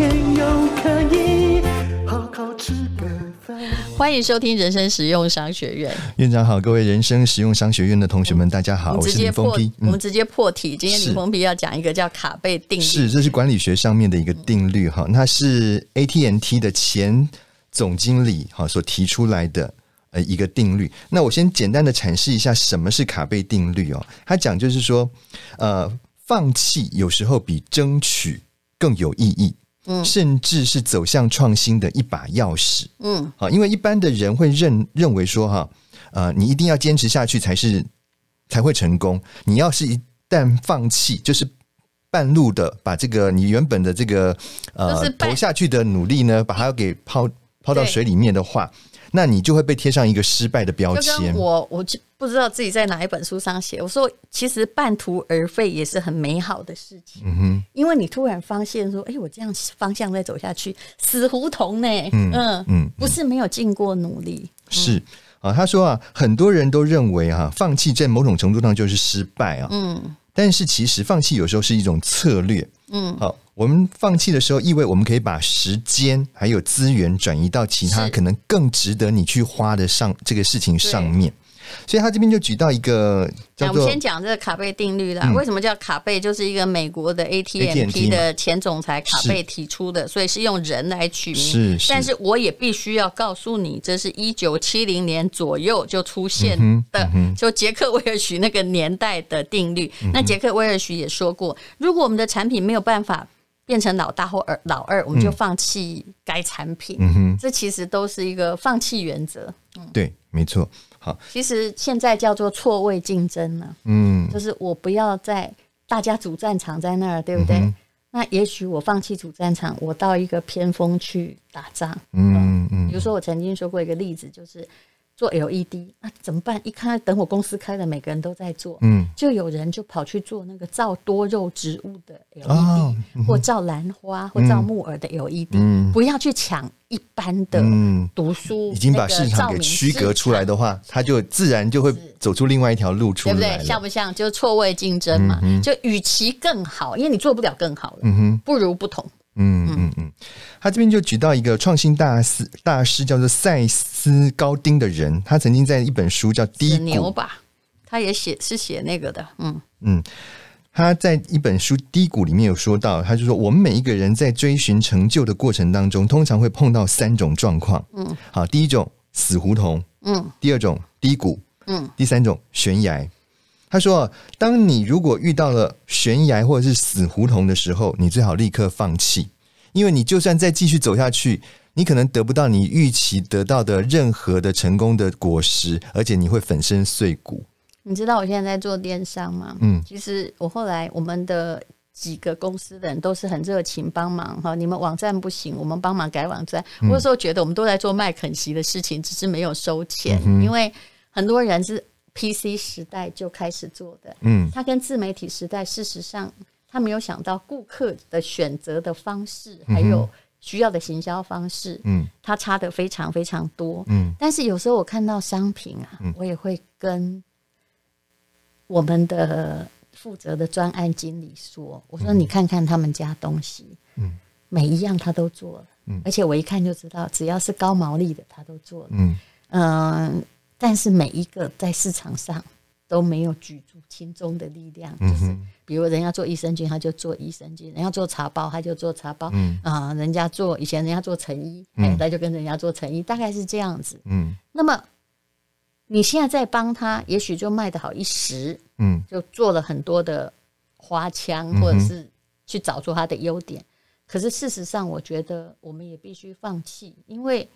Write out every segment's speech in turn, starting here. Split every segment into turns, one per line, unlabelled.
天又可以好好吃个饭。
欢迎收听人生实用商学院。
院长好，各位人生实用商学院的同学们，大家好，我是林峰皮。
我们直接破题，今天李峰皮要讲一个叫卡贝定律，
是，这是管理学上面的一个定律哈，那是 AT&T 的前总经理哈所提出来的。呃，一个定律。那我先简单的阐释一下什么是卡贝定律哦。他讲就是说，呃，放弃有时候比争取更有意义，嗯，甚至是走向创新的一把钥匙，嗯，好，因为一般的人会认认为说，哈，呃，你一定要坚持下去才是才会成功。你要是一旦放弃，就是半路的把这个你原本的这个呃投下去的努力呢，把它给抛抛到水里面的话。那你就会被贴上一个失败的标签。
我我就不知道自己在哪一本书上写，我说其实半途而废也是很美好的事情。嗯哼，因为你突然发现说，哎，我这样方向再走下去，死胡同呢？嗯嗯嗯，不是没有尽过努力。
是啊，他说啊，很多人都认为啊，放弃在某种程度上就是失败啊。嗯，但是其实放弃有时候是一种策略。嗯，好。我们放弃的时候，意味我们可以把时间还有资源转移到其他可能更值得你去花的上这个事情上面。所以他这边就举到一个叫做，我们先
讲这个卡贝定律啦。为什么叫卡贝？就是一个美国的 ATMT 的前总裁卡贝提出的，所以是用人来取名。是，但是我也必须要告诉你，这是一九七零年左右就出现的，就杰克威尔许那个年代的定律。那杰克威尔许也说过，如果我们的产品没有办法。变成老大或二老二，我们就放弃该产品。嗯哼，这其实都是一个放弃原则。
嗯，对，没错。好，
其实现在叫做错位竞争了。嗯，就是我不要在大家主战场在那儿，对不对？嗯、那也许我放弃主战场，我到一个偏锋去打仗。嗯嗯。比如说，我曾经说过一个例子，就是。做 LED 那怎么办？一看等我公司开了，每个人都在做，嗯，就有人就跑去做那个照多肉植物的 LED，、哦嗯、或照兰花或照木耳的 LED，、嗯、不要去抢一般的读书、嗯，
已经把市场给区隔出来的话，它就自然就会走出另外一条路出来，对不对？
像不像？就是错位竞争嘛，嗯、就与其更好，因为你做不了更好了，嗯哼，不如不同。
嗯嗯嗯，他这边就举到一个创新大师大师叫做赛斯高丁的人，他曾经在一本书叫《低谷》
吧，他也写是写那个的，嗯。
嗯，他在一本书《低谷》里面有说到，他就说我们每一个人在追寻成就的过程当中，通常会碰到三种状况，嗯，好，第一种死胡同，嗯，第二种低谷，嗯，第三种悬崖。他说：“当你如果遇到了悬崖或者是死胡同的时候，你最好立刻放弃，因为你就算再继续走下去，你可能得不到你预期得到的任何的成功的果实，而且你会粉身碎骨。”
你知道我现在在做电商吗？嗯，其实我后来我们的几个公司的人都是很热情帮忙哈，你们网站不行，我们帮忙改网站。我有时候觉得我们都在做麦肯锡的事情，只是没有收钱，嗯、因为很多人是。PC 时代就开始做的，嗯，他跟自媒体时代，事实上他没有想到顾客的选择的方式，还有需要的行销方式，嗯，他差的非常非常多，嗯。但是有时候我看到商品啊，我也会跟我们的负责的专案经理说：“我说你看看他们家东西，嗯，每一样他都做了，嗯，而且我一看就知道，只要是高毛利的，他都做了，嗯。嗯。”但是每一个在市场上都没有举足轻重的力量，就是比如人家做益生菌，他就做益生菌；人家做茶包，他就做茶包。嗯啊，人家做以前人家做成衣，哎，他就跟人家做成衣，大概是这样子。嗯，那么你现在在帮他，也许就卖得好一时，嗯，就做了很多的花腔，或者是去找出他的优点。可是事实上，我觉得我们也必须放弃，因为。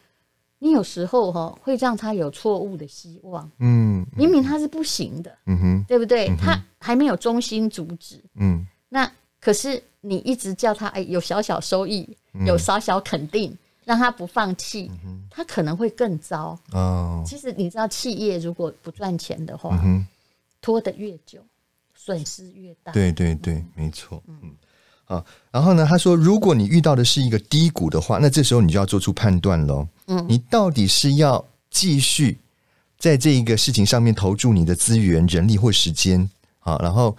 你有时候哈会让他有错误的希望。
嗯，
明明他是不行的，
嗯哼，
对不对？
嗯
他还没有中心主旨，
嗯
那可是你一直叫他哎有小小收益，
嗯
有小小肯定，让他不放弃，他可能会更糟。
哦，
其实你知道，企业如果不赚钱的
话，
拖得越久，损失越大。
对对对，没错，嗯。好，然后呢？他说，如果你遇到的是一个低谷的话，那这时候你就要做出判断喽。嗯，你到底是要继续在这一个事情上面投注你的资源、人力或时间，好，然后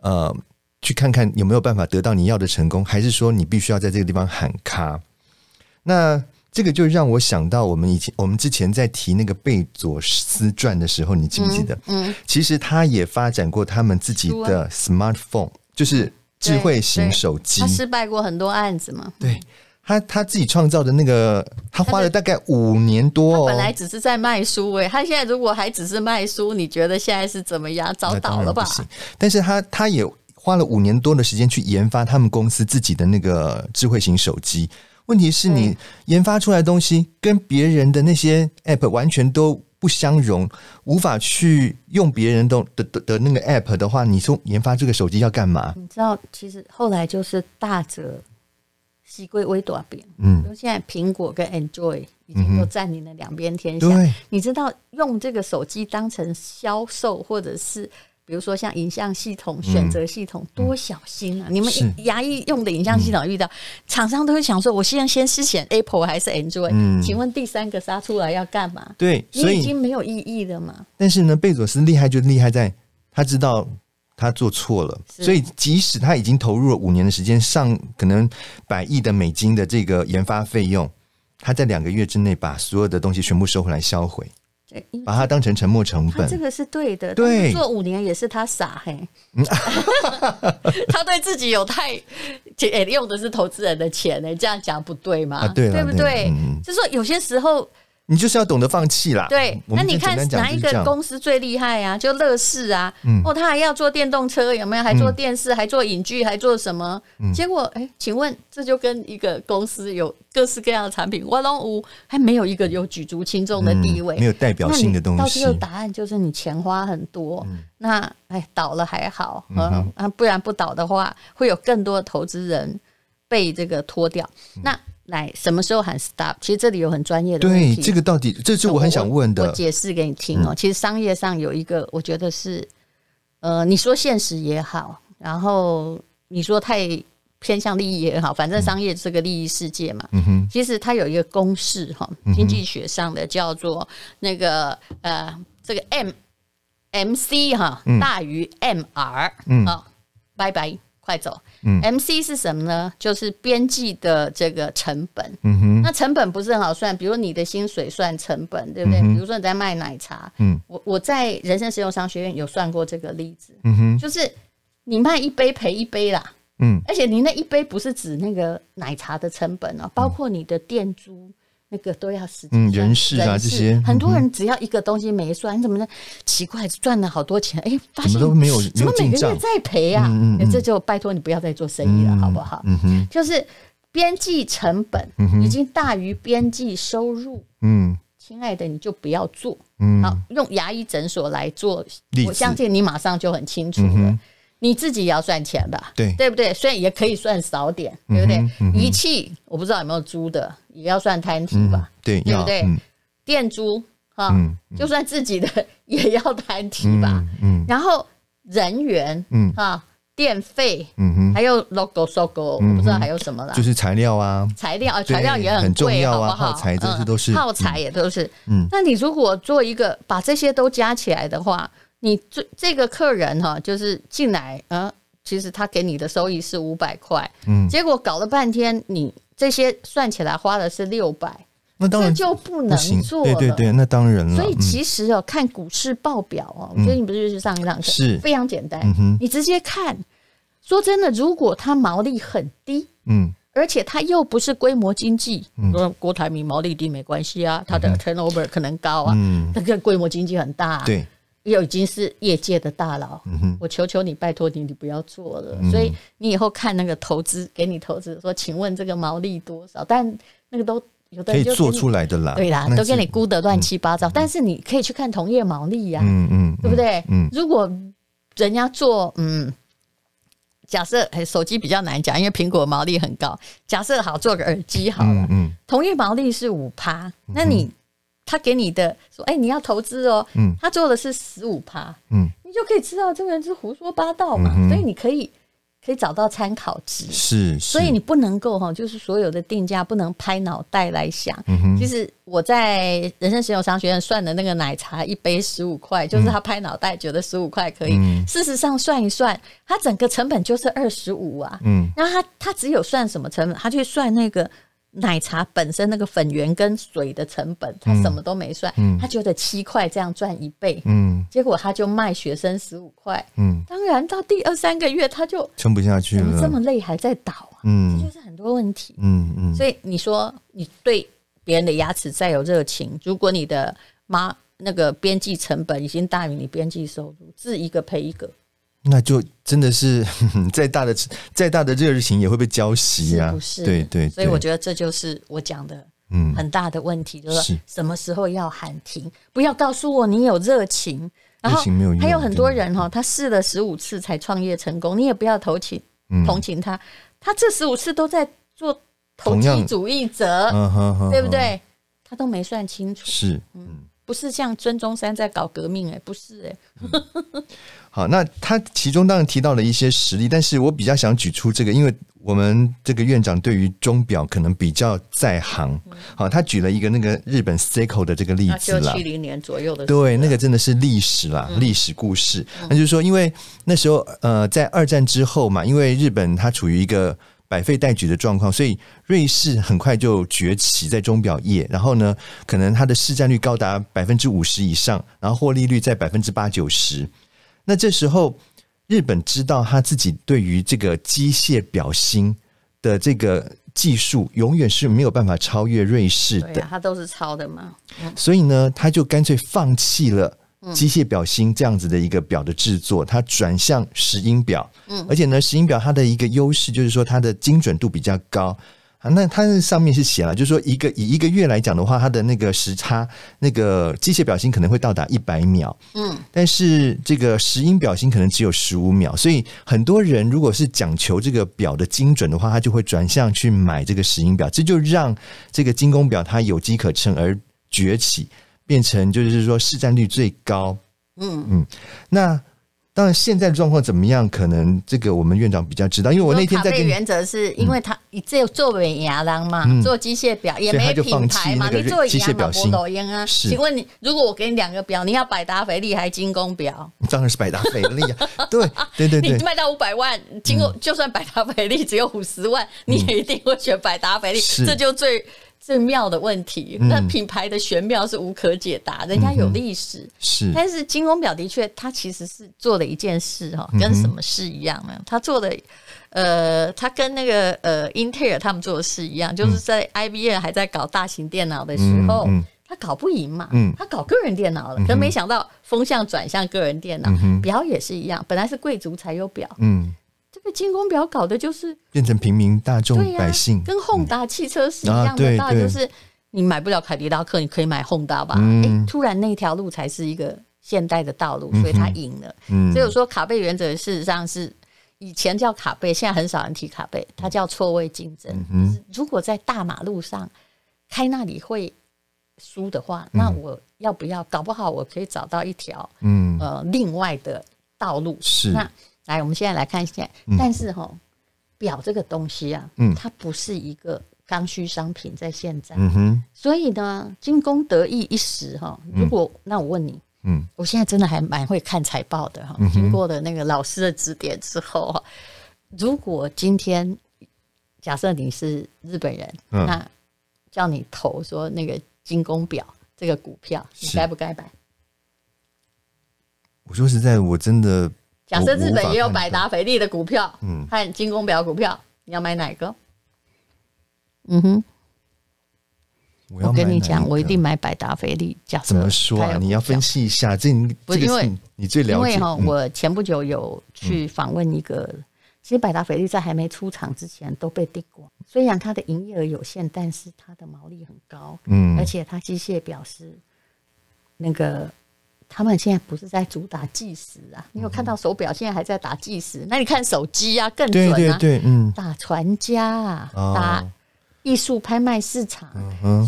呃，去看看有没有办法得到你要的成功，还是说你必须要在这个地方喊卡？那这个就让我想到，我们以前我们之前在提那个贝佐斯传的时候，你记不记得？嗯，嗯其实他也发展过他们自己的 smartphone，就是智慧型手机。
他失败过很多案子嘛？
对，他他自己创造的那个，他花了大概五年多哦。
他本来只是在卖书诶，他现在如果还只是卖书，你觉得现在是怎么样？早倒了吧？
但是他他也花了五年多的时间去研发他们公司自己的那个智慧型手机。问题是你研发出来的东西跟别人的那些 app 完全都不相容，无法去用别人的的的的那个 app 的话，你说研发这个手机要干嘛？
你知道，其实后来就是大者西归微短边，
嗯，
因为现在苹果跟 Android 已经都占领了两边天下。你知道用这个手机当成销售或者是。比如说像影像系统、选择系统，多小心啊！嗯、你们牙医用的影像系统遇到厂商都会想说：我现在先是选 Apple 还是 Android？、嗯、请问第三个杀出来要干嘛？
对，所以
你已经没有意义了嘛。
但是呢，贝佐斯厉害就厉害在，他知道他做错了，所以即使他已经投入了五年的时间，上可能百亿的美金的这个研发费用，他在两个月之内把所有的东西全部收回来销毁。把它当成沉没成本，
这个是对的。
对，
做五年也是他傻嘿，他对自己有太，欸、用的是投资人的钱呢，这样讲不对吗？
啊、对，
对不对？嗯、就是说有些时候。
你就是要懂得放弃啦。
对，那你看哪一个公司最厉害啊？就乐视啊，嗯、哦，他还要做电动车，有没有？还做电视，嗯、还做影剧，还做什么？嗯、结果，哎，请问这就跟一个公司有各式各样的产品，哇龙五还没有一个有举足轻重的地位，
嗯、没有代表性的东西。
到最后答案就是你钱花很多，嗯、那哎倒了还好，嗯啊，不然不倒的话，会有更多的投资人被这个拖掉。嗯、那。来，什么时候喊 stop？其实这里有很专业的问题。
对，这个到底，这是我很想问的。
我，我解释给你听哦。嗯、其实商业上有一个，我觉得是，呃，你说现实也好，然后你说太偏向利益也好，反正商业是个利益世界嘛。嗯哼。其实它有一个公式哈，经济学上的叫做那个呃，这个 M M C 哈大于 M R 嗯，好，拜拜。快走。嗯，M C 是什么呢？就是边际的这个成本。嗯哼，那成本不是很好算，比如你的薪水算成本，对不对？嗯、比如说你在卖奶茶，嗯，我我在人生实用商学院有算过这个例子。嗯哼，就是你卖一杯赔一杯啦。嗯，而且你那一杯不是指那个奶茶的成本哦，包括你的店租。那个都要时间，嗯，
人事啊这些，
很多人只要一个东西没算，你怎么呢？奇怪，赚了好多钱，哎，
发现都没有，
怎么每个月在赔啊？
嗯嗯，
这就拜托你不要再做生意了，好不好？嗯哼，就是边际成本已经大于边际收入，嗯，亲爱的，你就不要做。嗯，好，用牙医诊所来做，我相信你马上就很清楚了。你自己也要算钱吧，
对
对不对？虽然也可以算少点，对不对？仪器我不知道有没有租的，也要算摊提吧，
对
对不对？店租哈，就算自己的也要摊提吧，嗯。然后人员，嗯。哈，电费，嗯哼，还有 logo、SOGO，我不知道还有什么了，
就是材料啊，
材料啊，材料也很贵，好不好？
耗材这些都是
耗材也都是，嗯。那你如果做一个把这些都加起来的话，你这这个客人哈，就是进来，嗯，其实他给你的收益是五百块，嗯，结果搞了半天，你这些算起来花的是六百，
那当然
就不能做了，
对对对，那当然了。
所以其实哦，看股市报表哦，我觉得你不是去上一堂课，是。非常简单，你直接看。说真的，如果它毛利很低，嗯，而且它又不是规模经济，说郭台铭毛利低没关系啊，它的 turnover 可能高啊，嗯，它跟规模经济很大，对。又已经是业界的大佬，嗯、我求求你，拜托你，你不要做了。嗯、所以你以后看那个投资，给你投资说，请问这个毛利多少？但那个都有的
可以做出来的啦，
对啦，都给你估得乱七八糟。但是你可以去看同业毛利呀，
嗯嗯，
对不对？
嗯，
如果人家做，嗯，假设手机比较难讲，因为苹果毛利很高。假设好做个耳机好了，嗯，同业毛利是五趴，那你他给你的说，哎，你要投资哦，嗯，他做的是十五趴，嗯，你就可以知道这个人是胡说八道嘛，所以你可以。可以找到参考值，
是，
所以你不能够哈，就是所有的定价不能拍脑袋来想。其实我在人生实用商学院算的那个奶茶一杯十五块，就是他拍脑袋觉得十五块可以。事实上算一算，他整个成本就是二十五啊。嗯，然后他他只有算什么成本？他去算那个。奶茶本身那个粉圆跟水的成本，他什么都没算，他觉得七块这样赚一倍，结果他就卖学生十五块，嗯。当然到第二三个月他就撑不下去了，怎么这么累还在倒啊？这就是很多问题，嗯嗯。所以你说你对别人的牙齿再有热情，如果你的妈那个边际成本已经大于你边际收入，治一个赔一个。
那就真的是 再大的再大的热情也会被浇熄呀，
不是？
对对，
所以我觉得这就是我讲的，嗯，很大的问题，就是什么时候要喊停，不要告诉我你有热情，然后还有很多人哈，他试了十五次才创业成功，你也不要同情同情他，他这十五次都在做投机主义者，对不对？他都没算清楚，
是，
嗯，不是像孙中山在搞革命，哎，不是，哎。
好，那他其中当然提到了一些实例，但是我比较想举出这个，因为我们这个院长对于钟表可能比较在行。好，他举了一个那个日本 Seiko 的这个例子了，
七零年左右的，
对，那个真的是历史啦，历史故事。那就是说，因为那时候呃，在二战之后嘛，因为日本它处于一个百废待举的状况，所以瑞士很快就崛起在钟表业，然后呢，可能它的市占率高达百分之五十以上，然后获利率在百分之八九十。那这时候，日本知道他自己对于这个机械表芯的这个技术，永远是没有办法超越瑞士的。
对啊，他都是抄的嘛。
所以呢，他就干脆放弃了机械表芯这样子的一个表的制作，它转向石英表。嗯，而且呢，石英表它的一个优势就是说，它的精准度比较高。啊，那它那上面是写了，就是说一个以一个月来讲的话，它的那个时差，那个机械表芯可能会到达一百秒，嗯，但是这个石英表芯可能只有十五秒，所以很多人如果是讲求这个表的精准的话，他就会转向去买这个石英表，这就让这个精工表它有机可乘而崛起，变成就是说市占率最高，嗯嗯，那。当然，现在的状况怎么样？可能这个我们院长比较知道，因为我那天在跟
原则是因为他你只有做尾牙郎嘛，做机械表也没品牌嘛，你做机械表新抖音啊。请问你，如果我给你两个表，你要百达翡丽还是精工表？
当然是百达翡丽啊！对对对对，
你卖到五百万，经过就算百达翡丽只有五十万，你也一定会选百达翡丽，这就最。最妙的问题，那品牌的玄妙是无可解答。人家有历史，嗯、是，但是金工表的确，它其实是做了一件事哈，跟什么事一样呢？他做的，呃，他跟那个呃英特尔他们做的事一样，就是在 IBM 还在搞大型电脑的时候，嗯。嗯、他搞不赢嘛，嗯、他搞个人电脑了，可没想到风向转向个人电脑，表、嗯、也是一样，本来是贵族才有表，嗯。这个精工表搞的就是
变成平民大众百姓，
跟宏达汽车是一样的道理，就是你买不了凯迪拉克，你可以买宏达吧？哎，突然那条路才是一个现代的道路，所以他赢了。所以我说卡贝原则事实上是以前叫卡贝，现在很少人提卡贝，它叫错位竞争。如果在大马路上开那里会输的话，那我要不要？搞不好我可以找到一条嗯呃另外的道路
是那。
来，我们现在来看一下。但是哈，表这个东西啊，它不是一个刚需商品，在现在。嗯哼所以呢，精工得意一时哈。如果那我问你，嗯，我现在真的还蛮会看财报的哈。经过了那个老师的指点之后哈，如果今天假设你是日本人，那叫你投说那个精工表这个股票，你该不该买？
我说实在，我真的。
假设日本也有百达翡丽的股票，嗯，和精工表股票，你要买哪个？嗯哼，我，我跟你讲，我一定买百达翡丽。假设
怎么说啊？你要分析一下，这不是因为你最了解。
因为哈，我前不久有去访问一个其实百达翡丽在还没出厂之前都被订过，虽然它的营业额有限，但是它的毛利很高，嗯，而且它机械表是那个。他们现在不是在主打计时啊？你有看到手表现在还在打计时？那你看手机啊，更准啊！
对对对，嗯，
打传家啊，打艺术拍卖市场。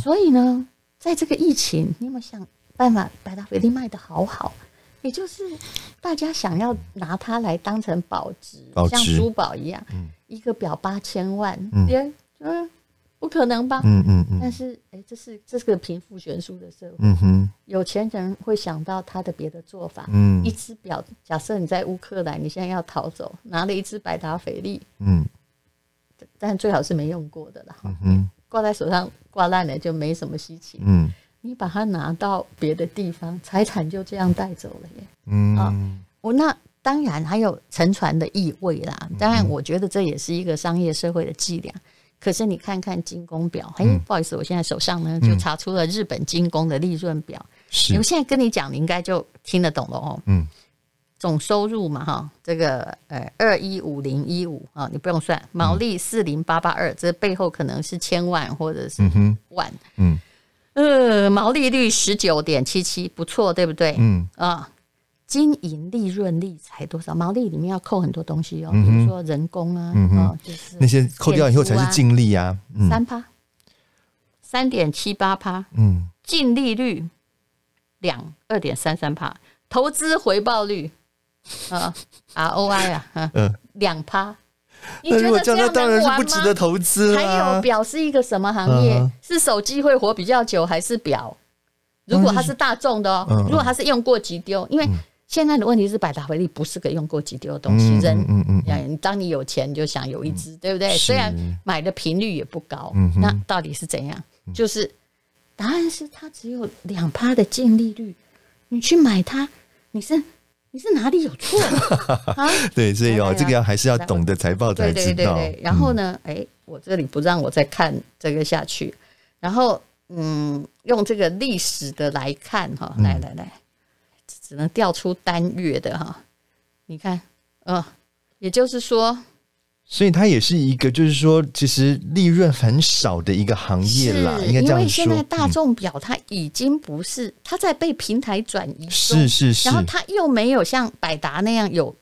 所以呢，在这个疫情，你有没有想办法把它一定卖的好好？也就是大家想要拿它来当成保值，像珠宝一样，一个表八千万，嗯嗯。不可能吧？嗯嗯嗯。但是，哎、欸，这是这是个贫富悬殊的社会。嗯哼。有钱人会想到他的别的做法。嗯。一只表，假设你在乌克兰，你现在要逃走，拿了一只百达翡丽。嗯。但最好是没用过的啦。嗯哼。挂在手上挂烂了就没什么稀奇。嗯。你把它拿到别的地方，财产就这样带走了耶。嗯。啊，我那当然还有沉船的意味啦。当然，我觉得这也是一个商业社会的伎俩。可是你看看精工表，哎，不好意思，我现在手上呢就查出了日本精工的利润表。是，我现在跟你讲，你应该就听得懂了哦。嗯，总收入嘛，哈，这个呃二一五零一五啊，你不用算，毛利四零八八二，这背后可能是千万或者是万。嗯，呃，毛利率十九点七七，不错，对不对？嗯啊。经营利润率才多少？毛利里面要扣很多东西哦，比如说人工啊，哦，就是
那些扣掉以后才是净利啊，
三趴，三点七八趴，嗯，净利率两二点三三趴，投资回报率啊，ROI 啊，嗯，两趴，你觉得这样当然是不值得投资。还有表是一个什么行业？是手机会活比较久，还是表？如果它是大众的哦，如果它是用过即丢，因为。现在的问题是，百达翡丽不是个用过即丢的东西。人，嗯嗯嗯，当你有钱，你就想有一只，对不对？虽然买的频率也不高，那到底是怎样？就是答案是它只有两趴的净利率，你去买它，你是你是哪里有错 啊？
对，所以哦，这个要还是要懂得财报才知道。
然后呢，哎，我这里不让我再看这个下去，然后嗯，用这个历史的来看哈，来来来。只能调出单月的哈，你看，嗯，也就是说，
所以它也是一个，就是说，其实利润很少的一个行业啦。应该这样说，因为
现在大众表它已经不是，它在被平台转移，
是是是，
然后它又没有像百达那样有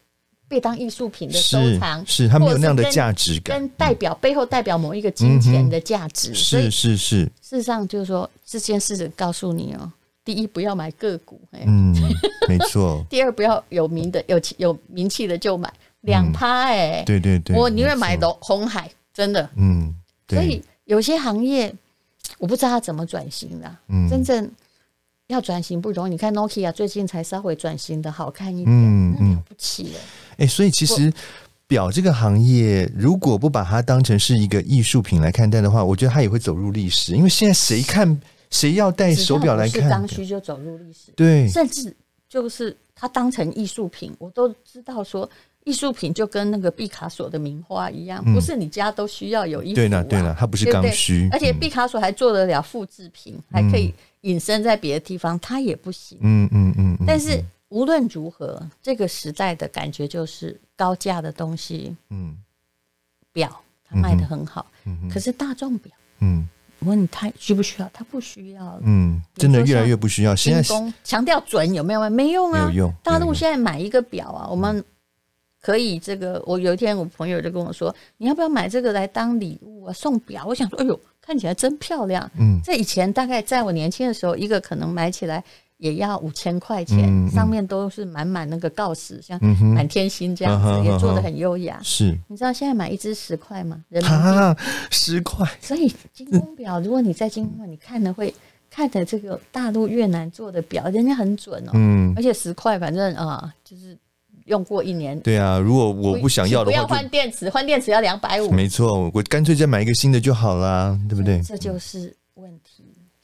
被当艺术品的收藏，
是它没有那样的价值感，
跟代表背后代表某一个金钱的价值，
是是是。
事实上，就是说这件事告诉你哦。第一，不要买个股，
嗯，没错。
第二，不要有名的、有有名气的就买两趴，哎，
对对对，
我宁愿买的红海，真的，嗯。所以有些行业，我不知道它怎么转型的，嗯，真正要转型不容易。你看 Nokia 最近才稍微转型的好看一点，嗯嗯，了不起了。
哎，所以其实表这个行业，如果不把它当成是一个艺术品来看待的话，我觉得它也会走入历史。因为现在谁看？谁要戴手表来看？是刚需
就走入历史。
对，
甚至就是它当成艺术品，我都知道说，艺术品就跟那个毕卡索的名画一样，不是你家都需要有一幅。
对了，对了，它不是刚需。
而且毕卡索还做得了复制品，还可以隐身在别的地方，它也不行。嗯嗯嗯。但是无论如何，这个时代的感觉就是高价的东西，嗯，表它卖的很好，可是大众表，嗯。我问你，他需不需要？他不需要。
嗯，真的越来越不需要。现在
强调准有没有？没用啊，
没有用。
大陆现在买一个表啊，我们可以这个。我有一天，我朋友就跟我说：“你要不要买这个来当礼物啊？送表？”我想说：“哎呦，看起来真漂亮。”嗯，这以前大概在我年轻的时候，一个可能买起来。也要五千块钱，上面都是满满那个锆石，像满天星这样子，也做的很优雅。
是，
你知道现在买一只十块吗？人
民币十块。
所以精工表，如果你在精工，你看的会看的这个大陆越南做的表，人家很准哦。嗯，而且十块，反正啊，就是用过一年。
对啊，如果我不想要的话，
不要换电池，换电池要两百五。
没错，我干脆再买一个新的就好了，对不对？
这就是。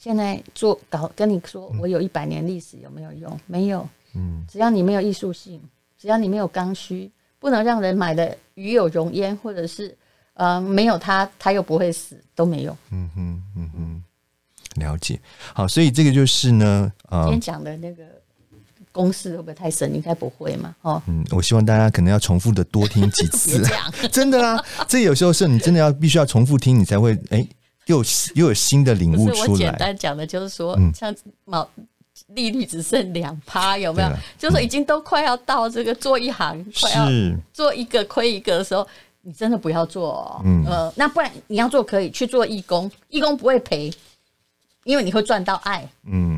现在做搞跟你说，我有一百年历史有没有用？没有。嗯，只要你没有艺术性，只要你没有刚需，不能让人买的与有容焉，或者是呃没有它，它又不会死，都没用。嗯哼
嗯哼，了解。好，所以这个就是呢，呃，
今天讲的那个公式会不会太深？应该不会嘛？哦，
嗯，我希望大家可能要重复的多听几次，真的啊，这有时候是你真的要必须要重复听，你才会哎，又又有新的领悟出来。
我简单讲的就是说，像毛利率只剩两趴，有没有？就是说已经都快要到这个做一行，快要做一个亏一个的时候，你真的不要做哦。嗯，呃，那不然你要做可以去做义工，义工不会赔。因为你会赚到爱，
嗯，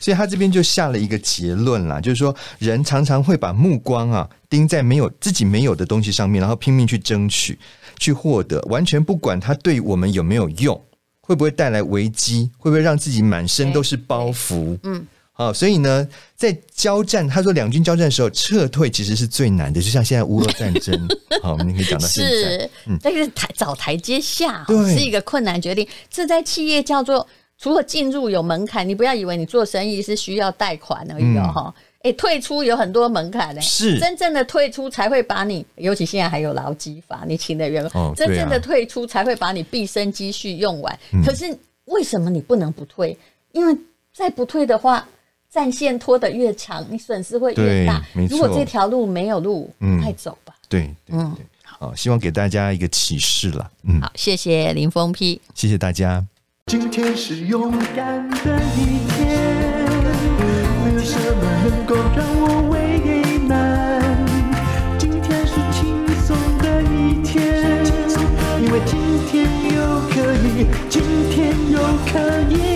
所以他这边就下了一个结论啦，就是说人常常会把目光啊盯在没有自己没有的东西上面，然后拼命去争取、去获得，完全不管它对我们有没有用，会不会带来危机，会不会让自己满身都是包袱，嗯，好，所以呢，在交战，他说两军交战的时候，撤退其实是最难的，就像现在乌俄战争，好，我们可以讲到现在，
是，嗯，但是台找台阶下，对，是一个困难决定，这在企业叫做。除了进入有门槛，你不要以为你做生意是需要贷款而已哦哈。哎、嗯，退出有很多门槛呢，是真正的退出才会把你，尤其现在还有劳基法，你请的员工，哦、真正的退出才会把你毕生积蓄用完。嗯、可是为什么你不能不退？因为再不退的话，战线拖得越长，你损失会越大。如果这条路没有路，快、嗯、走吧。
对，嗯，好，希望给大家一个启示了。嗯，
好，谢谢林峰批，
谢谢大家。
今天是勇敢的一天没有什么能够让我为难？今天是轻松的一天因为今天又可以今天又可以。